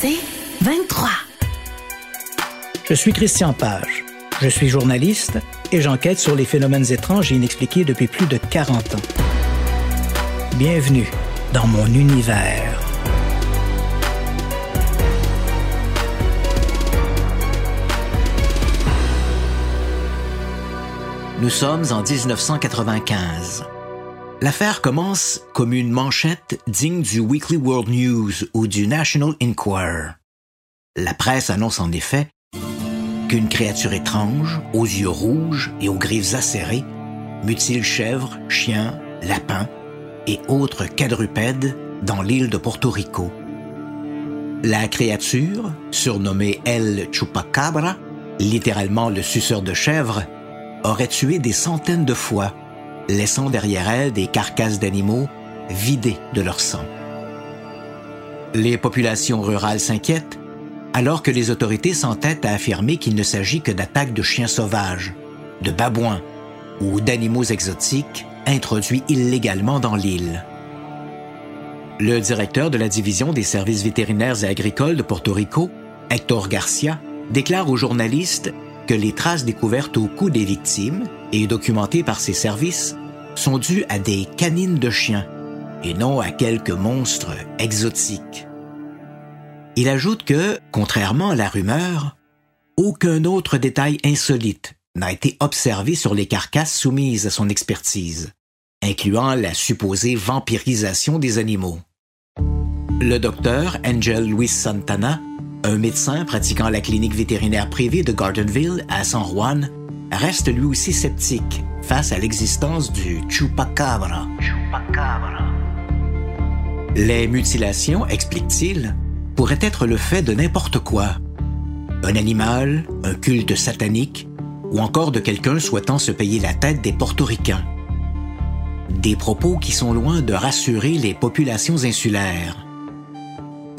C'est 23. Je suis Christian Page. Je suis journaliste et j'enquête sur les phénomènes étranges et inexpliqués depuis plus de 40 ans. Bienvenue dans mon univers. Nous sommes en 1995. L'affaire commence comme une manchette digne du Weekly World News ou du National Enquirer. La presse annonce en effet qu'une créature étrange, aux yeux rouges et aux griffes acérées, mutile chèvres, chiens, lapins et autres quadrupèdes dans l'île de Porto Rico. La créature, surnommée El Chupacabra, littéralement le suceur de chèvres, aurait tué des centaines de fois, laissant derrière elle des carcasses d'animaux vidées de leur sang. Les populations rurales s'inquiètent alors que les autorités s'entêtent à affirmer qu'il ne s'agit que d'attaques de chiens sauvages, de babouins ou d'animaux exotiques introduits illégalement dans l'île. Le directeur de la division des services vétérinaires et agricoles de Porto Rico, Hector Garcia, déclare aux journalistes que les traces découvertes au cou des victimes et documentées par ses services sont dues à des canines de chiens et non à quelques monstres exotiques. Il ajoute que, contrairement à la rumeur, aucun autre détail insolite n'a été observé sur les carcasses soumises à son expertise, incluant la supposée vampirisation des animaux. Le docteur Angel Luis Santana, un médecin pratiquant la clinique vétérinaire privée de Gardenville à San Juan, reste lui aussi sceptique face à l'existence du chupacabra. chupacabra. Les mutilations, explique-t-il, pourraient être le fait de n'importe quoi. Un animal, un culte satanique, ou encore de quelqu'un souhaitant se payer la tête des portoricains. Des propos qui sont loin de rassurer les populations insulaires.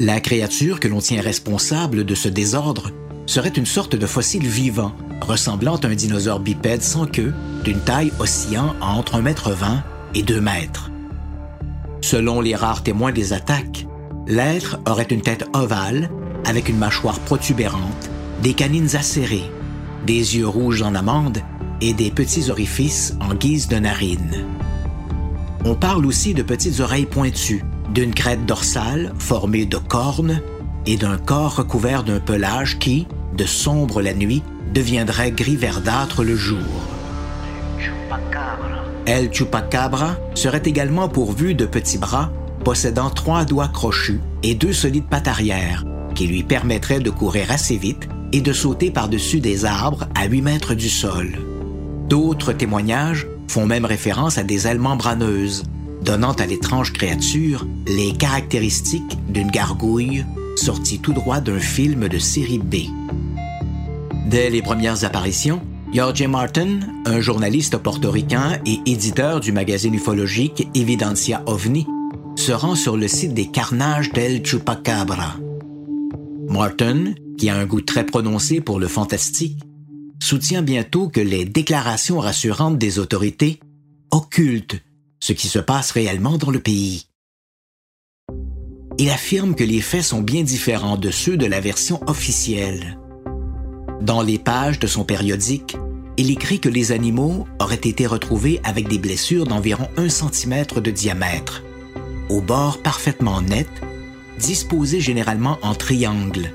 La créature que l'on tient responsable de ce désordre serait une sorte de fossile vivant, ressemblant à un dinosaure bipède sans queue, d'une taille oscillant entre 1,20 m et 2 mètres. Selon les rares témoins des attaques, l'être aurait une tête ovale, avec une mâchoire protubérante, des canines acérées, des yeux rouges en amande et des petits orifices en guise de narines. On parle aussi de petites oreilles pointues, d'une crête dorsale formée de cornes et d'un corps recouvert d'un pelage qui, de sombre la nuit, deviendrait gris verdâtre le jour. El Chupacabra serait également pourvu de petits bras possédant trois doigts crochus et deux solides pattes arrière qui lui permettraient de courir assez vite et de sauter par-dessus des arbres à 8 mètres du sol. D'autres témoignages font même référence à des ailes membraneuses, donnant à l'étrange créature les caractéristiques d'une gargouille sortie tout droit d'un film de série B. Dès les premières apparitions, Jorge Martin, un journaliste portoricain et éditeur du magazine ufologique Evidencia OVNI, se rend sur le site des carnages d'El Chupacabra. Martin, qui a un goût très prononcé pour le fantastique, soutient bientôt que les déclarations rassurantes des autorités occultent ce qui se passe réellement dans le pays. Il affirme que les faits sont bien différents de ceux de la version officielle. Dans les pages de son périodique, il écrit que les animaux auraient été retrouvés avec des blessures d'environ un centimètre de diamètre, aux bords parfaitement nets, disposés généralement en triangle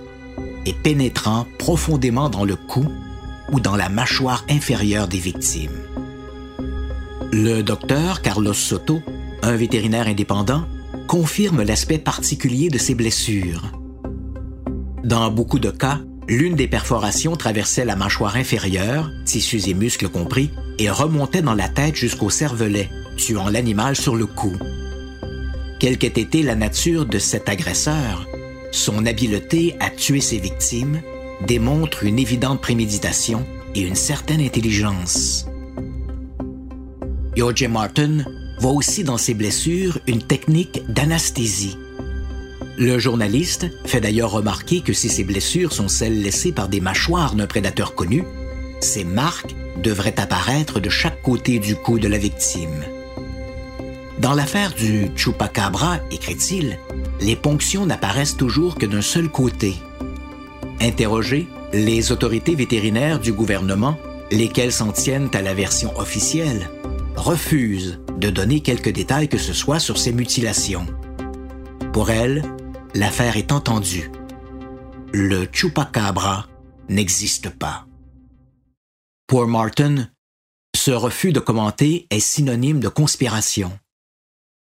et pénétrant profondément dans le cou ou dans la mâchoire inférieure des victimes. Le docteur Carlos Soto, un vétérinaire indépendant, confirme l'aspect particulier de ces blessures. Dans beaucoup de cas, l'une des perforations traversait la mâchoire inférieure, tissus et muscles compris, et remontait dans la tête jusqu'au cervelet, tuant l'animal sur le coup. quelle qu'ait été la nature de cet agresseur, son habileté à tuer ses victimes démontre une évidente préméditation et une certaine intelligence. O.J. Martin voit aussi dans ses blessures une technique d'anesthésie. Le journaliste fait d'ailleurs remarquer que si ces blessures sont celles laissées par des mâchoires d'un prédateur connu, ces marques devraient apparaître de chaque côté du cou de la victime. Dans l'affaire du chupacabra, écrit-il, les ponctions n'apparaissent toujours que d'un seul côté. Interrogés, les autorités vétérinaires du gouvernement, lesquelles s'en tiennent à la version officielle, refusent de donner quelques détails que ce soit sur ces mutilations. Pour elles, l'affaire est entendue. Le chupacabra n'existe pas. Pour Martin, ce refus de commenter est synonyme de conspiration.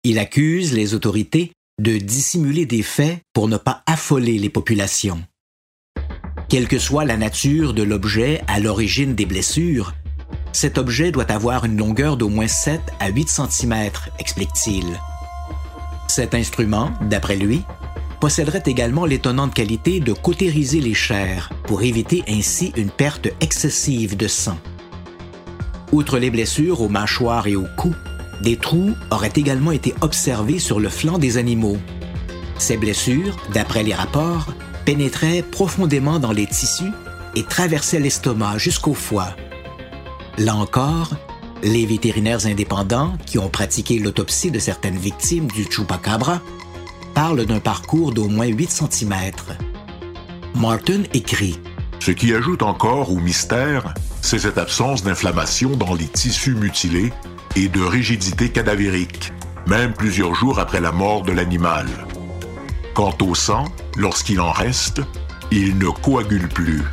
Il accuse les autorités de dissimuler des faits pour ne pas affoler les populations. Quelle que soit la nature de l'objet à l'origine des blessures, cet objet doit avoir une longueur d'au moins 7 à 8 cm, explique-t-il. Cet instrument, d'après lui, posséderait également l'étonnante qualité de cautériser les chairs pour éviter ainsi une perte excessive de sang. Outre les blessures aux mâchoires et au cou, des trous auraient également été observés sur le flanc des animaux. Ces blessures, d'après les rapports, pénétraient profondément dans les tissus et traversaient l'estomac jusqu'au foie. Là encore, les vétérinaires indépendants qui ont pratiqué l'autopsie de certaines victimes du chupacabra parle d'un parcours d'au moins 8 cm. Martin écrit Ce qui ajoute encore au mystère, c'est cette absence d'inflammation dans les tissus mutilés et de rigidité cadavérique, même plusieurs jours après la mort de l'animal. Quant au sang, lorsqu'il en reste, il ne coagule plus.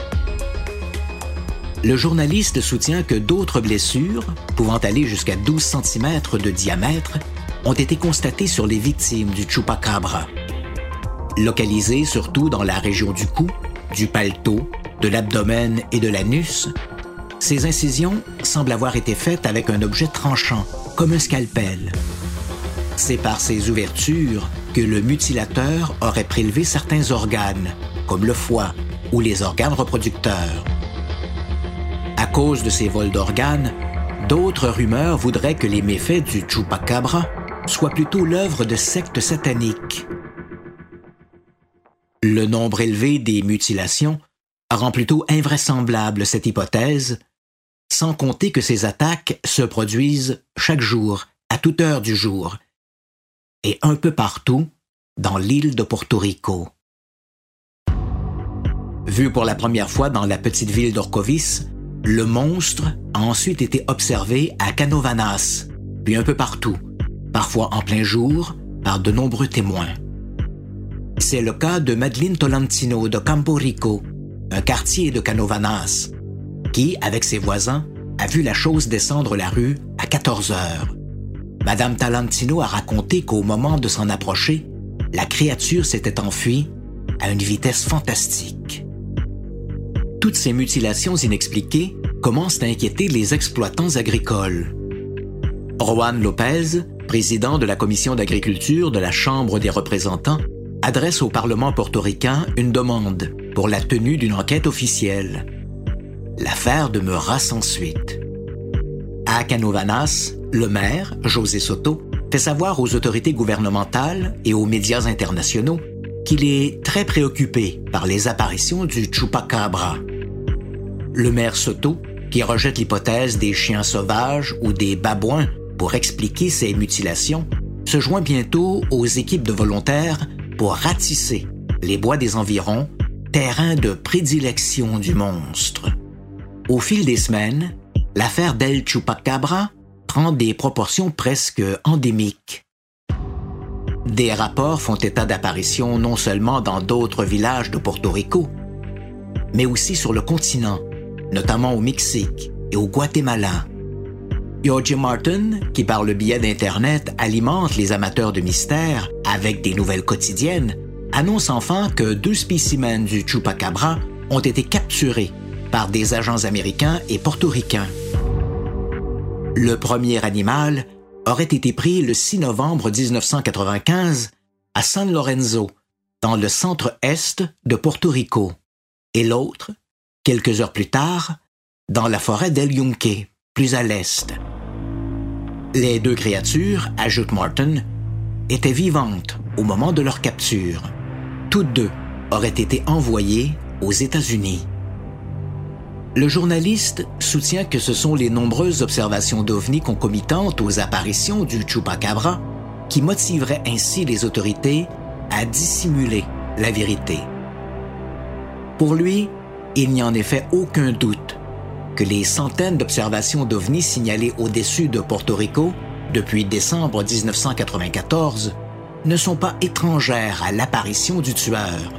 Le journaliste soutient que d'autres blessures, pouvant aller jusqu'à 12 cm de diamètre, ont été constatées sur les victimes du chupacabra. Localisées surtout dans la région du cou, du paletot, de l'abdomen et de l'anus, ces incisions semblent avoir été faites avec un objet tranchant, comme un scalpel. C'est par ces ouvertures que le mutilateur aurait prélevé certains organes, comme le foie ou les organes reproducteurs. Cause de ces vols d'organes, d'autres rumeurs voudraient que les méfaits du chupacabra soit plutôt l'œuvre de sectes sataniques. Le nombre élevé des mutilations rend plutôt invraisemblable cette hypothèse, sans compter que ces attaques se produisent chaque jour, à toute heure du jour, et un peu partout dans l'île de Porto Rico. Vu pour la première fois dans la petite ville d'Orcovis, le monstre a ensuite été observé à Canovanas, puis un peu partout, parfois en plein jour, par de nombreux témoins. C'est le cas de Madeleine Tolentino de Campo Rico, un quartier de Canovanas, qui, avec ses voisins, a vu la chose descendre la rue à 14 heures. Madame Talentino a raconté qu'au moment de s'en approcher, la créature s'était enfuie à une vitesse fantastique. Toutes ces mutilations inexpliquées commencent à inquiéter les exploitants agricoles. Juan Lopez, président de la Commission d'agriculture de la Chambre des représentants, adresse au Parlement portoricain une demande pour la tenue d'une enquête officielle. L'affaire demeura sans suite. À Canovanas, le maire, José Soto, fait savoir aux autorités gouvernementales et aux médias internationaux qu'il est très préoccupé par les apparitions du chupacabra. Le maire Soto, qui rejette l'hypothèse des chiens sauvages ou des babouins pour expliquer ces mutilations, se joint bientôt aux équipes de volontaires pour ratisser les bois des environs, terrain de prédilection du monstre. Au fil des semaines, l'affaire d'El Chupacabra prend des proportions presque endémiques. Des rapports font état d'apparitions non seulement dans d'autres villages de Porto Rico, mais aussi sur le continent, notamment au Mexique et au Guatemala. George Martin, qui par le biais d'Internet alimente les amateurs de mystère avec des nouvelles quotidiennes, annonce enfin que deux spécimens du chupacabra ont été capturés par des agents américains et portoricains. Le premier animal aurait été pris le 6 novembre 1995 à San Lorenzo, dans le centre-est de Porto Rico, et l'autre, quelques heures plus tard, dans la forêt d'El Yunque, plus à l'est. Les deux créatures, ajoute Martin, étaient vivantes au moment de leur capture. Toutes deux auraient été envoyées aux États-Unis. Le journaliste soutient que ce sont les nombreuses observations d'OVNI concomitantes aux apparitions du Chupacabra qui motiveraient ainsi les autorités à dissimuler la vérité. Pour lui, il n'y a en effet aucun doute que les centaines d'observations d'OVNI signalées au-dessus de Porto Rico depuis décembre 1994 ne sont pas étrangères à l'apparition du tueur.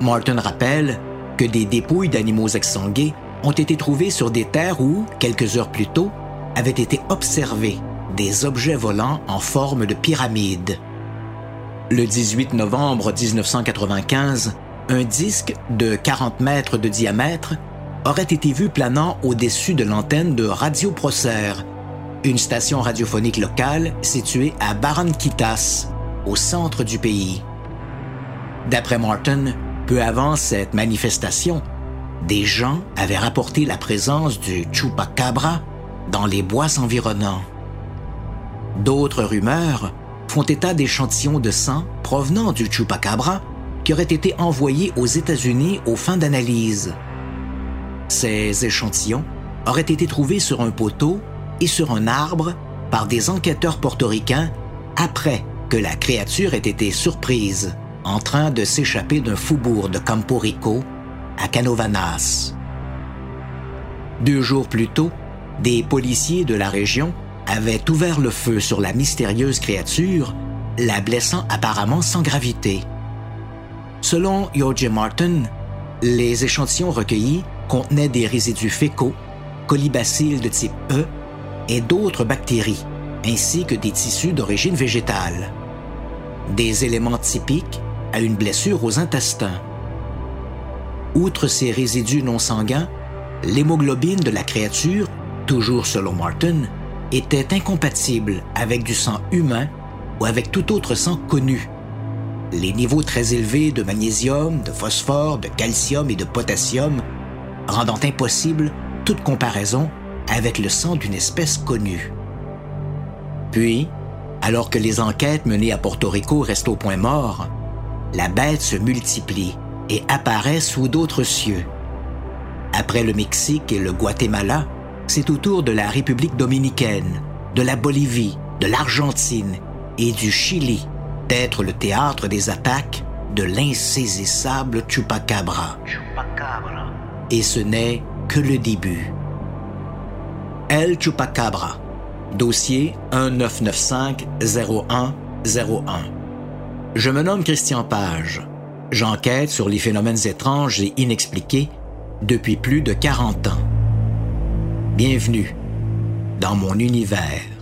Martin rappelle que des dépouilles d'animaux exsangués ont été trouvées sur des terres où, quelques heures plus tôt, avaient été observés des objets volants en forme de pyramide. Le 18 novembre 1995, un disque de 40 mètres de diamètre aurait été vu planant au-dessus de l'antenne de Radio Procer, une station radiophonique locale située à Barranquitas, au centre du pays. D'après Martin, peu avant cette manifestation, des gens avaient rapporté la présence du chupacabra dans les bois environnants. D'autres rumeurs font état d'échantillons de sang provenant du chupacabra qui auraient été envoyés aux États-Unis aux fins d'analyse. Ces échantillons auraient été trouvés sur un poteau et sur un arbre par des enquêteurs portoricains après que la créature ait été surprise en train de s'échapper d'un faubourg de Campo Rico à Canovanas. Deux jours plus tôt, des policiers de la région avaient ouvert le feu sur la mystérieuse créature, la blessant apparemment sans gravité. Selon Yoje Martin, les échantillons recueillis contenaient des résidus fécaux, colibacilles de type E et d'autres bactéries, ainsi que des tissus d'origine végétale. Des éléments typiques à une blessure aux intestins. Outre ces résidus non sanguins, l'hémoglobine de la créature, toujours selon Martin, était incompatible avec du sang humain ou avec tout autre sang connu. Les niveaux très élevés de magnésium, de phosphore, de calcium et de potassium rendant impossible toute comparaison avec le sang d'une espèce connue. Puis, alors que les enquêtes menées à Porto Rico restent au point mort, la bête se multiplie et apparaît sous d'autres cieux. Après le Mexique et le Guatemala, c'est au tour de la République dominicaine, de la Bolivie, de l'Argentine et du Chili d'être le théâtre des attaques de l'insaisissable Chupacabra. Et ce n'est que le début. El Chupacabra, dossier 1995 0101. Je me nomme Christian Page. J'enquête sur les phénomènes étranges et inexpliqués depuis plus de 40 ans. Bienvenue dans mon univers.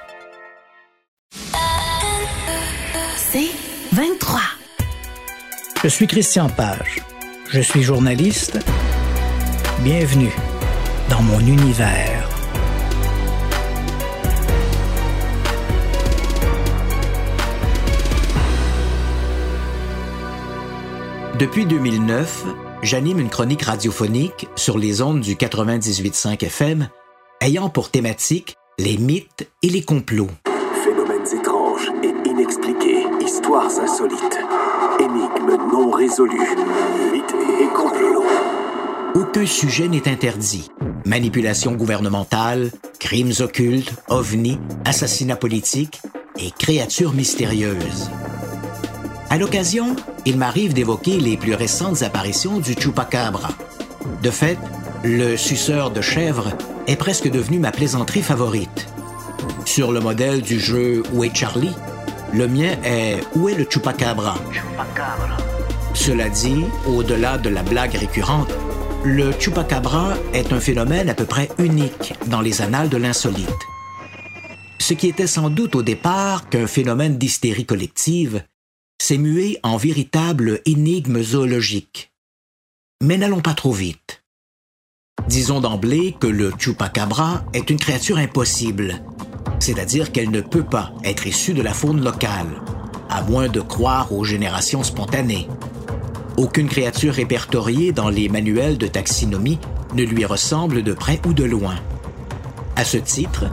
C'est 23. Je suis Christian Page. Je suis journaliste. Bienvenue dans mon univers. Depuis 2009, j'anime une chronique radiophonique sur les ondes du 98.5 FM ayant pour thématique les mythes et les complots. Phénomènes étranges histoires insolites, énigmes non résolues, mythes et. Aucun sujet n'est interdit. Manipulation gouvernementale, crimes occultes, ovnis, assassinats politiques et créatures mystérieuses. À l'occasion, il m'arrive d'évoquer les plus récentes apparitions du Chupacabra. De fait, le suceur de chèvre est presque devenue ma plaisanterie favorite. Sur le modèle du jeu Où Charlie, le mien est Où est le Chupacabra? Cela dit, au-delà de la blague récurrente, le Chupacabra est un phénomène à peu près unique dans les annales de l'insolite. Ce qui était sans doute au départ qu'un phénomène d'hystérie collective s'est mué en véritable énigme zoologique. Mais n'allons pas trop vite. Disons d'emblée que le Chupacabra est une créature impossible, c'est-à-dire qu'elle ne peut pas être issue de la faune locale, à moins de croire aux générations spontanées. Aucune créature répertoriée dans les manuels de taxinomie ne lui ressemble de près ou de loin. À ce titre,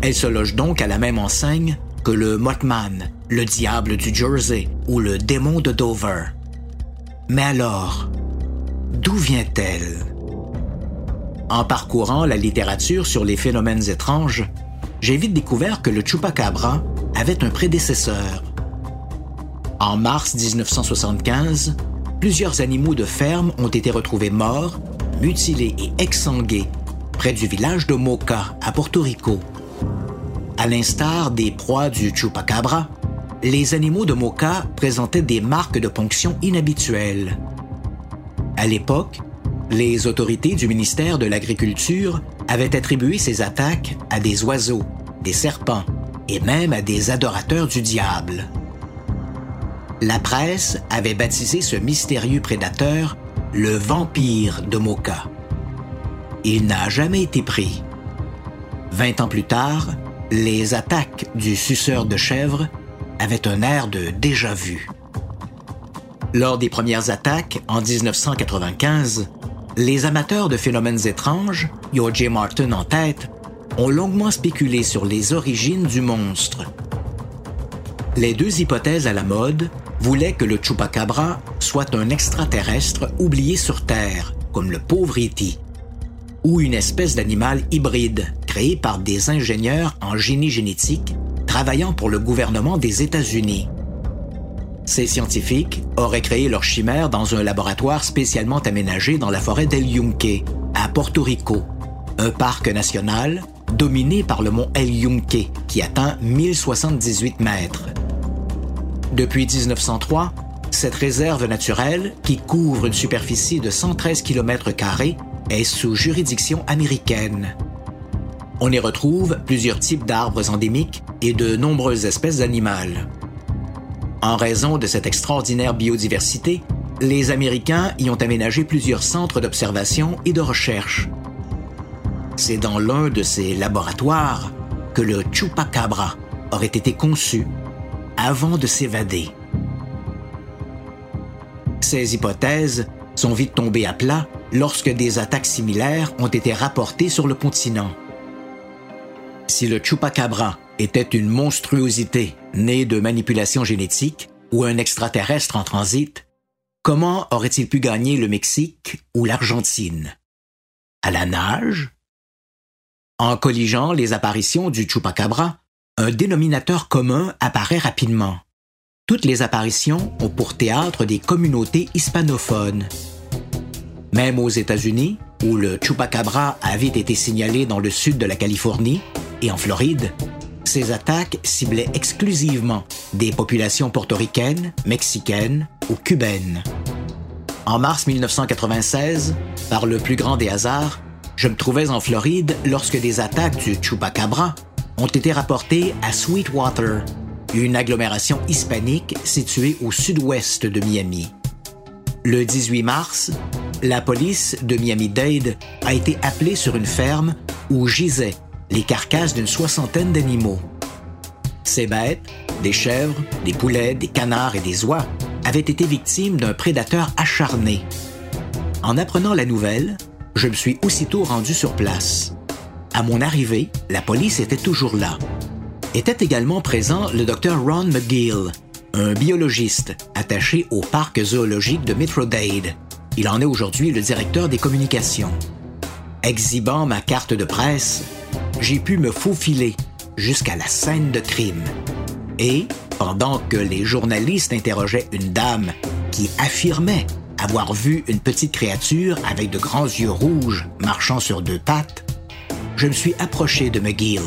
elle se loge donc à la même enseigne que le Mothman, le diable du Jersey ou le démon de Dover. Mais alors, d'où vient-elle? En parcourant la littérature sur les phénomènes étranges, j'ai vite découvert que le chupacabra avait un prédécesseur. En mars 1975, plusieurs animaux de ferme ont été retrouvés morts, mutilés et exsangués près du village de Moca, à Porto Rico. À l'instar des proies du chupacabra, les animaux de Moca présentaient des marques de ponction inhabituelles. À l'époque, les autorités du ministère de l'Agriculture avaient attribué ces attaques à des oiseaux, des serpents et même à des adorateurs du diable. La presse avait baptisé ce mystérieux prédateur le vampire de Moka. Il n'a jamais été pris. Vingt ans plus tard, les attaques du suceur de chèvre avaient un air de déjà-vu. Lors des premières attaques, en 1995, les amateurs de phénomènes étranges, J. Martin en tête, ont longuement spéculé sur les origines du monstre. Les deux hypothèses à la mode voulaient que le chupacabra soit un extraterrestre oublié sur Terre, comme le pauvre E.T., ou une espèce d'animal hybride créé par des ingénieurs en génie génétique travaillant pour le gouvernement des États-Unis. Ces scientifiques auraient créé leur chimère dans un laboratoire spécialement aménagé dans la forêt d'El Yunque, à Porto Rico, un parc national dominé par le mont El Yunque, qui atteint 1078 mètres. Depuis 1903, cette réserve naturelle, qui couvre une superficie de 113 km, est sous juridiction américaine. On y retrouve plusieurs types d'arbres endémiques et de nombreuses espèces animales. En raison de cette extraordinaire biodiversité, les Américains y ont aménagé plusieurs centres d'observation et de recherche, c'est dans l'un de ces laboratoires que le chupacabra aurait été conçu avant de s'évader. Ces hypothèses sont vite tombées à plat lorsque des attaques similaires ont été rapportées sur le continent. Si le chupacabra était une monstruosité née de manipulation génétique ou un extraterrestre en transit, comment aurait-il pu gagner le Mexique ou l'Argentine? À la nage? En colligeant les apparitions du chupacabra, un dénominateur commun apparaît rapidement. Toutes les apparitions ont pour théâtre des communautés hispanophones. Même aux États-Unis, où le chupacabra avait été signalé dans le sud de la Californie et en Floride, ces attaques ciblaient exclusivement des populations portoricaines, mexicaines ou cubaines. En mars 1996, par le plus grand des hasards, je me trouvais en Floride lorsque des attaques du Chupacabra ont été rapportées à Sweetwater, une agglomération hispanique située au sud-ouest de Miami. Le 18 mars, la police de Miami-Dade a été appelée sur une ferme où gisaient les carcasses d'une soixantaine d'animaux. Ces bêtes, des chèvres, des poulets, des canards et des oies, avaient été victimes d'un prédateur acharné. En apprenant la nouvelle, je me suis aussitôt rendu sur place. À mon arrivée, la police était toujours là. Était également présent le docteur Ron McGill, un biologiste attaché au parc zoologique de Dade. Il en est aujourd'hui le directeur des communications. Exhibant ma carte de presse, j'ai pu me faufiler jusqu'à la scène de crime. Et, pendant que les journalistes interrogeaient une dame qui affirmait avoir vu une petite créature avec de grands yeux rouges marchant sur deux pattes, je me suis approché de McGill.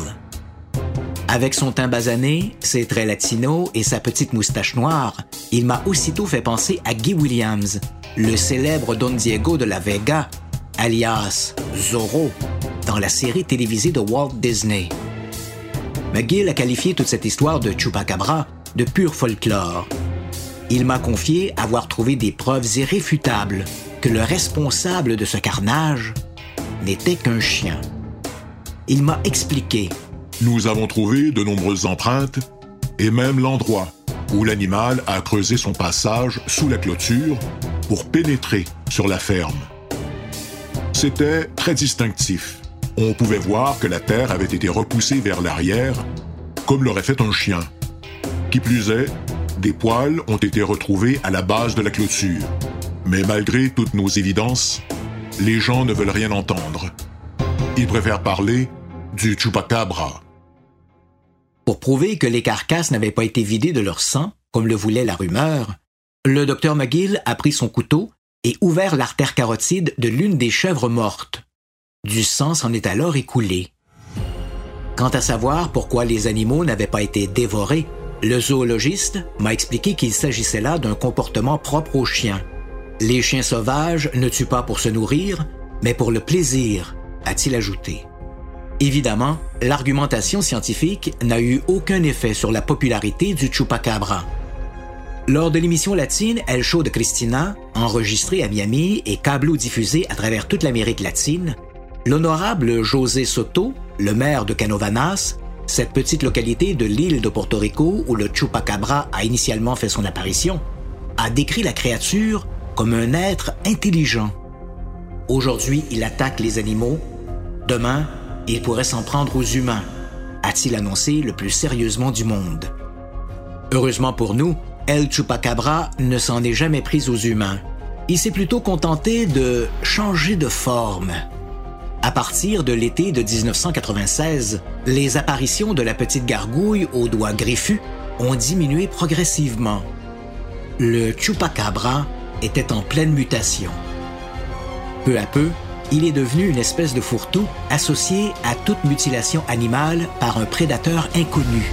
Avec son teint basané, ses traits latinos et sa petite moustache noire, il m'a aussitôt fait penser à Guy Williams, le célèbre Don Diego de la Vega, alias Zorro, dans la série télévisée de Walt Disney. McGill a qualifié toute cette histoire de Chupacabra de pur folklore. Il m'a confié avoir trouvé des preuves irréfutables que le responsable de ce carnage n'était qu'un chien. Il m'a expliqué. Nous avons trouvé de nombreuses empreintes et même l'endroit où l'animal a creusé son passage sous la clôture pour pénétrer sur la ferme. C'était très distinctif. On pouvait voir que la terre avait été repoussée vers l'arrière, comme l'aurait fait un chien. Qui plus est, des poils ont été retrouvés à la base de la clôture. Mais malgré toutes nos évidences, les gens ne veulent rien entendre. Ils préfèrent parler du chupacabra. Pour prouver que les carcasses n'avaient pas été vidées de leur sang, comme le voulait la rumeur, le docteur McGill a pris son couteau et ouvert l'artère carotide de l'une des chèvres mortes. Du sang s'en est alors écoulé. Quant à savoir pourquoi les animaux n'avaient pas été dévorés, le zoologiste m'a expliqué qu'il s'agissait là d'un comportement propre aux chiens. Les chiens sauvages ne tuent pas pour se nourrir, mais pour le plaisir, a-t-il ajouté. Évidemment, l'argumentation scientifique n'a eu aucun effet sur la popularité du chupacabra. Lors de l'émission latine El Show de Christina, enregistrée à Miami et câblo diffusée à travers toute l'Amérique latine, l'honorable José Soto, le maire de Canovanas, cette petite localité de l'île de Porto Rico où le chupacabra a initialement fait son apparition, a décrit la créature comme un être intelligent. Aujourd'hui, il attaque les animaux. Demain, il pourrait s'en prendre aux humains, a-t-il annoncé le plus sérieusement du monde. Heureusement pour nous, El Chupacabra ne s'en est jamais pris aux humains. Il s'est plutôt contenté de changer de forme. À partir de l'été de 1996, les apparitions de la petite gargouille aux doigts griffus ont diminué progressivement. Le Chupacabra était en pleine mutation. Peu à peu, il est devenu une espèce de fourre-tout associé à toute mutilation animale par un prédateur inconnu.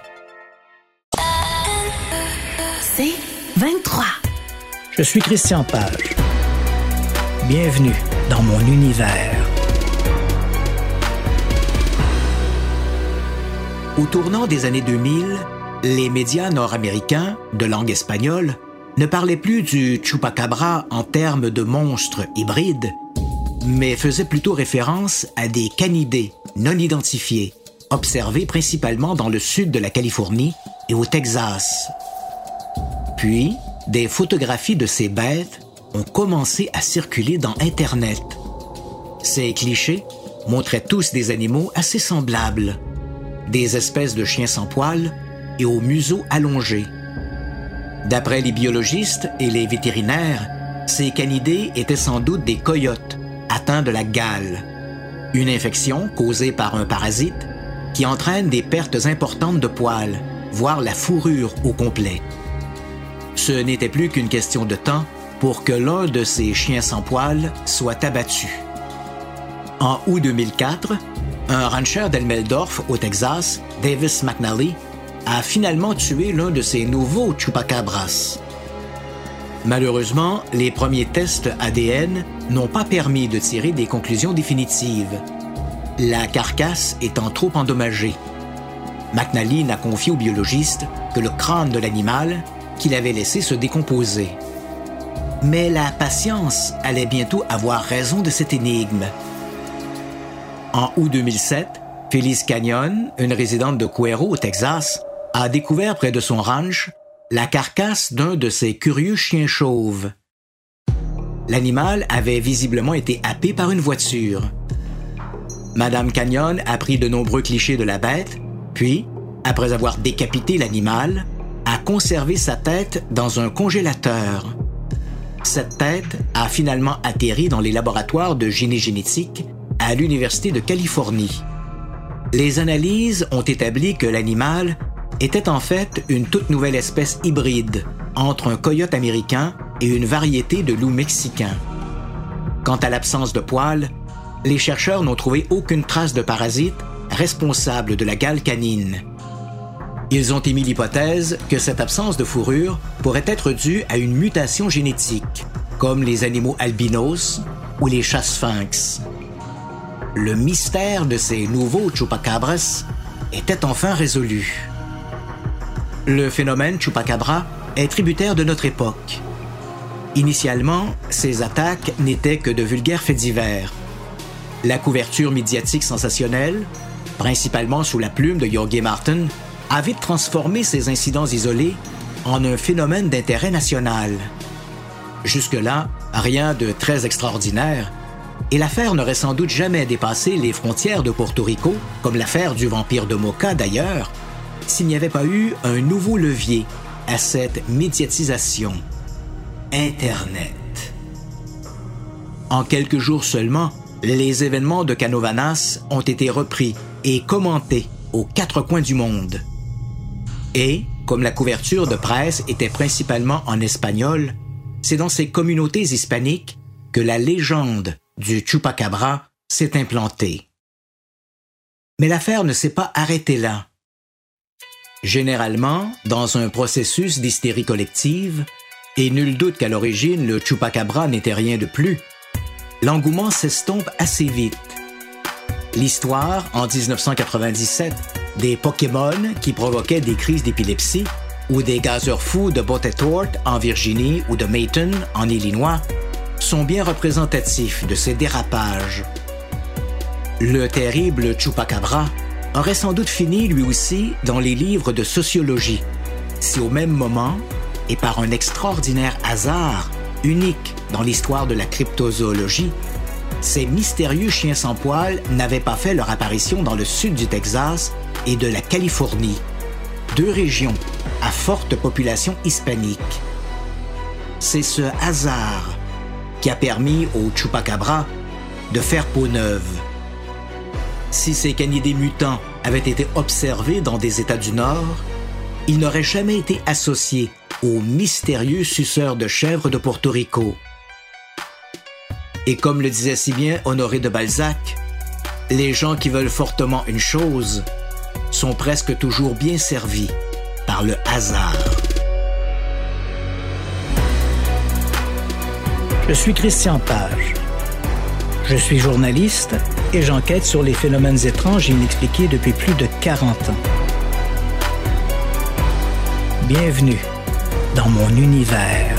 C'est 23. Je suis Christian Page. Bienvenue dans mon univers. Au tournant des années 2000, les médias nord-américains, de langue espagnole, ne parlaient plus du chupacabra en termes de monstres hybrides, mais faisaient plutôt référence à des canidés non identifiés, observés principalement dans le sud de la Californie et au Texas. Puis, des photographies de ces bêtes ont commencé à circuler dans Internet. Ces clichés montraient tous des animaux assez semblables, des espèces de chiens sans poils et au museau allongé. D'après les biologistes et les vétérinaires, ces canidés étaient sans doute des coyotes atteints de la gale, une infection causée par un parasite qui entraîne des pertes importantes de poils, voire la fourrure au complet. Ce n'était plus qu'une question de temps pour que l'un de ces chiens sans poils soit abattu. En août 2004, un rancher d'Elmeldorf au Texas, Davis McNally, a finalement tué l'un de ses nouveaux chupacabras. Malheureusement, les premiers tests ADN n'ont pas permis de tirer des conclusions définitives, la carcasse étant trop endommagée. McNally n'a confié au biologiste que le crâne de l'animal qu'il avait laissé se décomposer. Mais la patience allait bientôt avoir raison de cette énigme. En août 2007, Phyllis Canyon, une résidente de Cuero au Texas, a découvert près de son ranch la carcasse d'un de ces curieux chiens chauves. l'animal avait visiblement été happé par une voiture. Madame Canyon a pris de nombreux clichés de la bête, puis, après avoir décapité l'animal, a conservé sa tête dans un congélateur. Cette tête a finalement atterri dans les laboratoires de génie génétique à l'Université de Californie. Les analyses ont établi que l'animal était en fait une toute nouvelle espèce hybride entre un coyote américain et une variété de loups mexicains. Quant à l'absence de poils, les chercheurs n'ont trouvé aucune trace de parasite responsable de la gale canine. Ils ont émis l'hypothèse que cette absence de fourrure pourrait être due à une mutation génétique, comme les animaux albinos ou les chats sphinx. Le mystère de ces nouveaux chupacabras était enfin résolu. Le phénomène chupacabra est tributaire de notre époque. Initialement, ces attaques n'étaient que de vulgaires faits divers. La couverture médiatique sensationnelle, principalement sous la plume de Jorge Martin, a vite transformé ces incidents isolés en un phénomène d'intérêt national. Jusque-là, rien de très extraordinaire, et l'affaire n'aurait sans doute jamais dépassé les frontières de Porto Rico, comme l'affaire du vampire de Mocha d'ailleurs, s'il n'y avait pas eu un nouveau levier à cette médiatisation. Internet. En quelques jours seulement, les événements de Canovanas ont été repris et commentés aux quatre coins du monde. Et, comme la couverture de presse était principalement en espagnol, c'est dans ces communautés hispaniques que la légende du Chupacabra s'est implantée. Mais l'affaire ne s'est pas arrêtée là. Généralement, dans un processus d'hystérie collective, et nul doute qu'à l'origine le Chupacabra n'était rien de plus, l'engouement s'estompe assez vite. L'histoire, en 1997, des Pokémon qui provoquaient des crises d'épilepsie ou des gazeurs fous de Botetort en Virginie ou de Mayton en Illinois sont bien représentatifs de ces dérapages. Le terrible Chupacabra aurait sans doute fini lui aussi dans les livres de sociologie, si au même moment, et par un extraordinaire hasard unique dans l'histoire de la cryptozoologie, ces mystérieux chiens sans poils n'avaient pas fait leur apparition dans le sud du Texas et de la Californie, deux régions à forte population hispanique. C'est ce hasard qui a permis au Chupacabra de faire peau neuve. Si ces canidés mutants avaient été observés dans des États du Nord, ils n'auraient jamais été associés aux mystérieux suceurs de chèvres de Porto Rico. Et comme le disait si bien Honoré de Balzac, les gens qui veulent fortement une chose sont presque toujours bien servis par le hasard. Je suis Christian Page. Je suis journaliste et j'enquête sur les phénomènes étranges et inexpliqués depuis plus de 40 ans. Bienvenue dans mon univers.